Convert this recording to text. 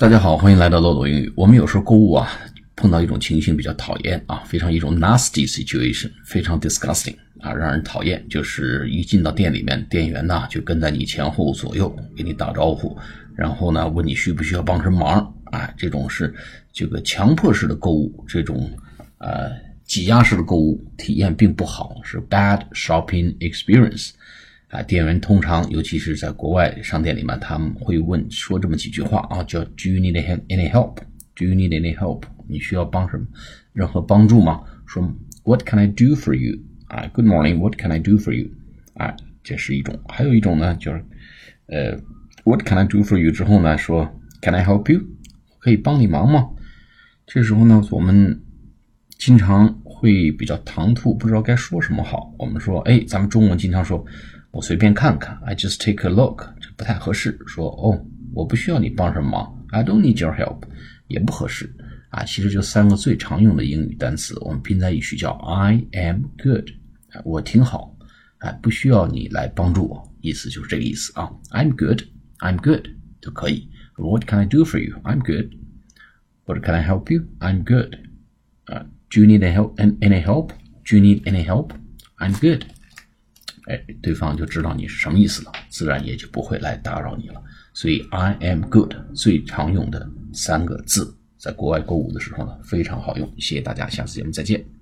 大家好，欢迎来到漏斗英语。我们有时候购物啊，碰到一种情形比较讨厌啊，非常一种 nasty situation，非常 disgusting 啊，让人讨厌。就是一进到店里面，店员呢就跟在你前后左右给你打招呼，然后呢问你需不需要帮什么忙啊，这种是这个强迫式的购物，这种呃挤压式的购物体验并不好，是 bad shopping experience。啊，店员通常，尤其是在国外商店里面，他们会问说这么几句话啊，叫 Do you need any help？Do you need any help？你需要帮什么？任何帮助吗？说 What can I do for you？啊，Good morning，What can I do for you？啊，这是一种。还有一种呢，就是呃，What can I do for you？之后呢，说 Can I help you？可以帮你忙吗？这时候呢，我们经常会比较唐突，不知道该说什么好。我们说，哎，咱们中文经常说。我随便看看，I just take a look，这不太合适。说哦，我不需要你帮什么忙，I don't need your help，也不合适啊。其实就三个最常用的英语单词，我们拼在一起叫 I am good，我挺好，啊，不需要你来帮助我，意思就是这个意思啊。I'm good，I'm good 就可以。What can I do for you？I'm good。What can I help you？I'm good。啊，Do you need any help？Any help？Do you need any help？I'm good。 哎，对方就知道你是什么意思了，自然也就不会来打扰你了。所以 I am good 最常用的三个字，在国外购物的时候呢，非常好用。谢谢大家，下次节目再见。